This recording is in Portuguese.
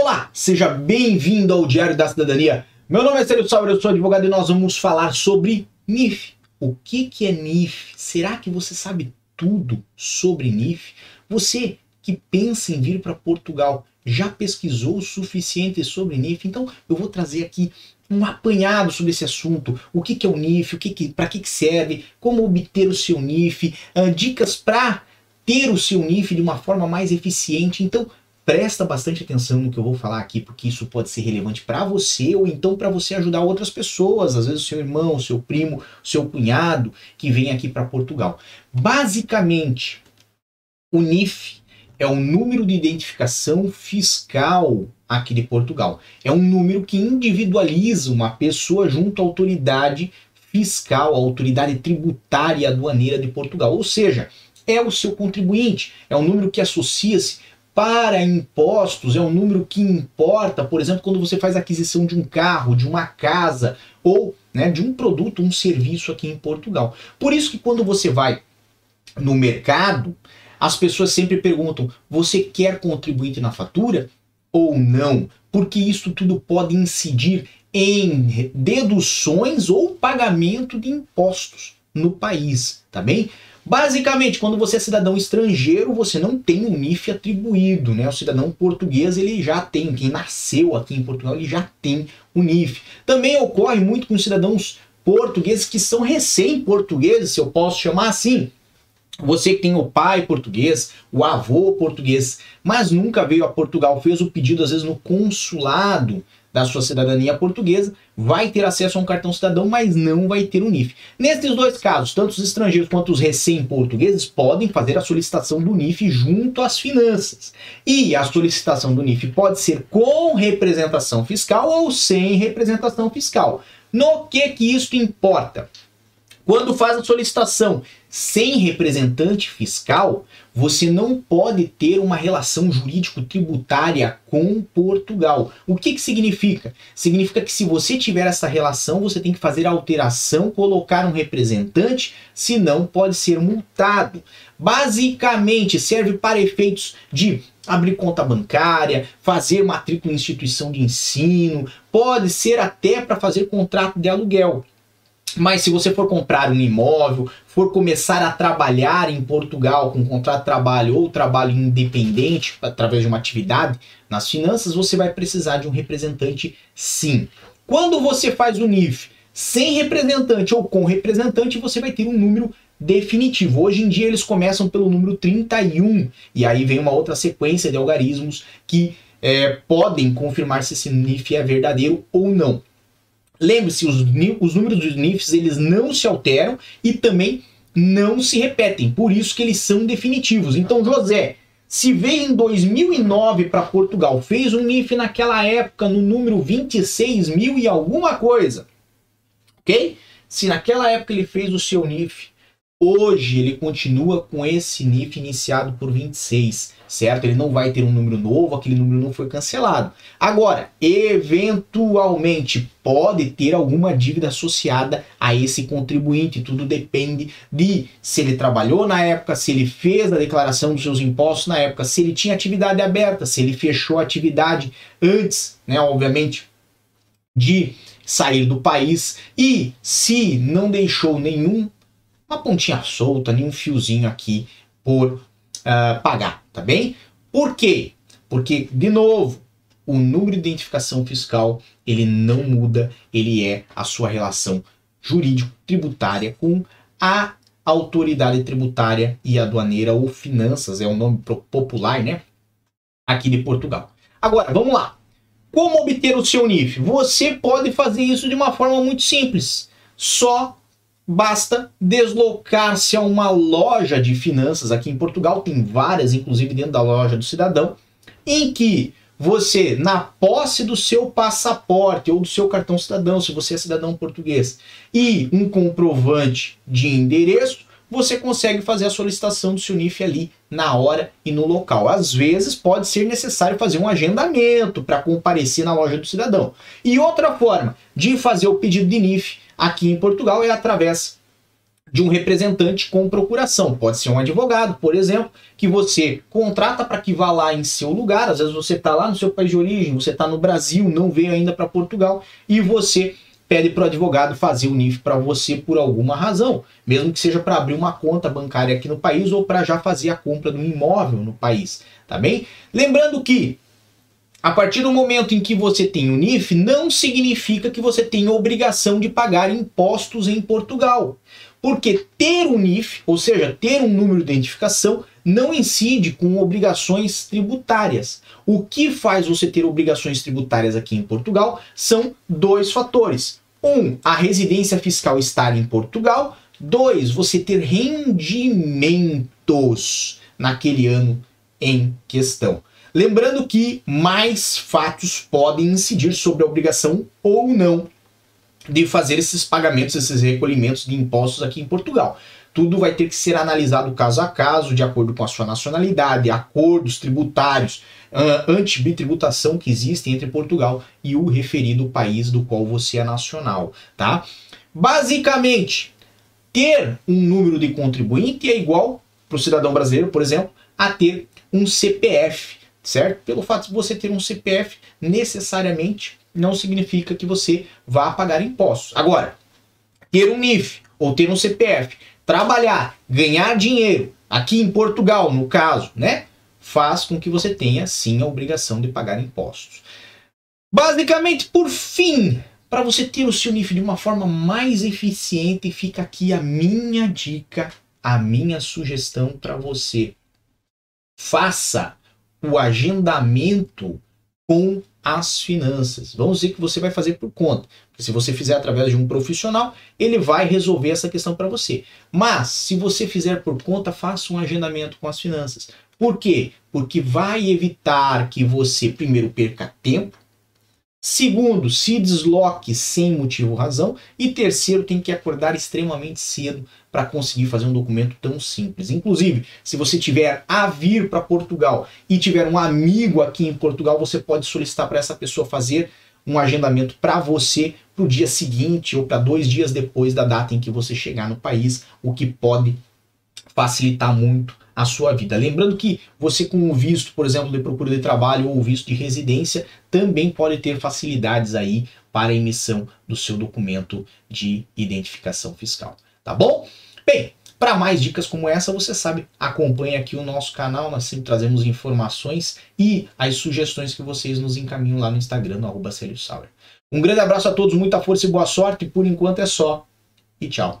Olá, seja bem-vindo ao Diário da Cidadania. Meu nome é Célio Sauer, eu sou advogado e nós vamos falar sobre NIF. O que, que é NIF? Será que você sabe tudo sobre NIF? Você que pensa em vir para Portugal já pesquisou o suficiente sobre NIF? Então eu vou trazer aqui um apanhado sobre esse assunto, o que, que é o NIF, o que, que para que, que serve, como obter o seu NIF, uh, dicas para ter o seu NIF de uma forma mais eficiente. Então, presta bastante atenção no que eu vou falar aqui, porque isso pode ser relevante para você ou então para você ajudar outras pessoas, às vezes o seu irmão, o seu primo, o seu cunhado que vem aqui para Portugal. Basicamente, o NIF é o número de identificação fiscal aqui de Portugal. É um número que individualiza uma pessoa junto à autoridade fiscal, à autoridade tributária aduaneira de Portugal. Ou seja, é o seu contribuinte, é um número que associa-se para impostos, é um número que importa, por exemplo, quando você faz aquisição de um carro, de uma casa ou né, de um produto, um serviço aqui em Portugal. Por isso que quando você vai no mercado, as pessoas sempre perguntam: você quer contribuinte na fatura ou não? Porque isso tudo pode incidir em deduções ou pagamento de impostos no país, tá bem? Basicamente, quando você é cidadão estrangeiro, você não tem um NIF atribuído, né? O cidadão português, ele já tem, quem nasceu aqui em Portugal, ele já tem o NIF. Também ocorre muito com cidadãos portugueses que são recém-portugueses, se eu posso chamar assim. Você que tem o pai português, o avô português, mas nunca veio a Portugal, fez o pedido às vezes no consulado da sua cidadania portuguesa, vai ter acesso a um cartão cidadão, mas não vai ter um NIF. Nesses dois casos, tanto os estrangeiros quanto os recém-portugueses podem fazer a solicitação do NIF junto às finanças. E a solicitação do NIF pode ser com representação fiscal ou sem representação fiscal. No que que isso importa? Quando faz a solicitação sem representante fiscal, você não pode ter uma relação jurídico-tributária com Portugal. O que, que significa? Significa que se você tiver essa relação, você tem que fazer alteração, colocar um representante, senão pode ser multado. Basicamente, serve para efeitos de abrir conta bancária, fazer matrícula em instituição de ensino, pode ser até para fazer contrato de aluguel. Mas se você for comprar um imóvel, for começar a trabalhar em Portugal com contrato de trabalho ou trabalho independente através de uma atividade nas finanças, você vai precisar de um representante sim. Quando você faz o NIF sem representante ou com representante, você vai ter um número definitivo. Hoje em dia eles começam pelo número 31 e aí vem uma outra sequência de algarismos que é, podem confirmar se esse NIF é verdadeiro ou não. Lembre-se, os, os números dos NIFs eles não se alteram e também não se repetem, por isso que eles são definitivos. Então, José, se veio em 2009 para Portugal, fez um NIF naquela época no número 26 mil e alguma coisa, ok? Se naquela época ele fez o seu NIF Hoje ele continua com esse NIF iniciado por 26, certo? Ele não vai ter um número novo, aquele número não foi cancelado. Agora, eventualmente pode ter alguma dívida associada a esse contribuinte, tudo depende de se ele trabalhou na época, se ele fez a declaração dos seus impostos na época, se ele tinha atividade aberta, se ele fechou a atividade antes, né, obviamente, de sair do país e se não deixou nenhum uma pontinha solta, nenhum fiozinho aqui por uh, pagar, tá bem? Por quê? Porque, de novo, o número de identificação fiscal ele não muda, ele é a sua relação jurídico-tributária com a autoridade tributária e aduaneira ou finanças, é o nome popular, né? Aqui de Portugal. Agora, vamos lá. Como obter o seu NIF? Você pode fazer isso de uma forma muito simples. Só basta deslocar-se a uma loja de finanças. Aqui em Portugal, tem várias, inclusive dentro da loja do cidadão, em que você, na posse do seu passaporte ou do seu cartão cidadão, se você é cidadão português, e um comprovante de endereço, você consegue fazer a solicitação do seu NIF ali na hora e no local. Às vezes pode ser necessário fazer um agendamento para comparecer na loja do cidadão. E outra forma de fazer o pedido de NIF aqui em Portugal é através de um representante com procuração. Pode ser um advogado, por exemplo, que você contrata para que vá lá em seu lugar. Às vezes você está lá no seu país de origem, você está no Brasil, não veio ainda para Portugal e você pede para o advogado fazer o NIF para você por alguma razão, mesmo que seja para abrir uma conta bancária aqui no país ou para já fazer a compra do imóvel no país, tá bem? Lembrando que a partir do momento em que você tem o NIF, não significa que você tem obrigação de pagar impostos em Portugal. Porque ter um NIF, ou seja, ter um número de identificação, não incide com obrigações tributárias. O que faz você ter obrigações tributárias aqui em Portugal são dois fatores. Um, a residência fiscal estar em Portugal. Dois, você ter rendimentos naquele ano em questão. Lembrando que mais fatos podem incidir sobre a obrigação ou não de fazer esses pagamentos, esses recolhimentos de impostos aqui em Portugal. Tudo vai ter que ser analisado caso a caso, de acordo com a sua nacionalidade, acordos tributários, uh, antibitributação que existem entre Portugal e o referido país do qual você é nacional, tá? Basicamente, ter um número de contribuinte é igual para o cidadão brasileiro, por exemplo, a ter um CPF, certo? Pelo fato de você ter um CPF, necessariamente não significa que você vá pagar impostos. Agora, ter um NIF ou ter um CPF, trabalhar, ganhar dinheiro aqui em Portugal, no caso, né, faz com que você tenha sim a obrigação de pagar impostos. Basicamente, por fim, para você ter o seu NIF de uma forma mais eficiente, fica aqui a minha dica, a minha sugestão para você. Faça o agendamento com as finanças. Vamos dizer que você vai fazer por conta. Porque se você fizer através de um profissional, ele vai resolver essa questão para você. Mas, se você fizer por conta, faça um agendamento com as finanças. Por quê? Porque vai evitar que você, primeiro, perca tempo, Segundo, se desloque sem motivo ou razão. E terceiro, tem que acordar extremamente cedo para conseguir fazer um documento tão simples. Inclusive, se você tiver a vir para Portugal e tiver um amigo aqui em Portugal, você pode solicitar para essa pessoa fazer um agendamento para você para o dia seguinte ou para dois dias depois da data em que você chegar no país, o que pode facilitar muito a sua vida. Lembrando que você com o visto, por exemplo, de procura de trabalho ou visto de residência, também pode ter facilidades aí para a emissão do seu documento de identificação fiscal, tá bom? Bem, para mais dicas como essa, você sabe, acompanhe aqui o nosso canal, nós sempre trazemos informações e as sugestões que vocês nos encaminham lá no Instagram, no arroba Um grande abraço a todos, muita força e boa sorte, por enquanto é só, e tchau!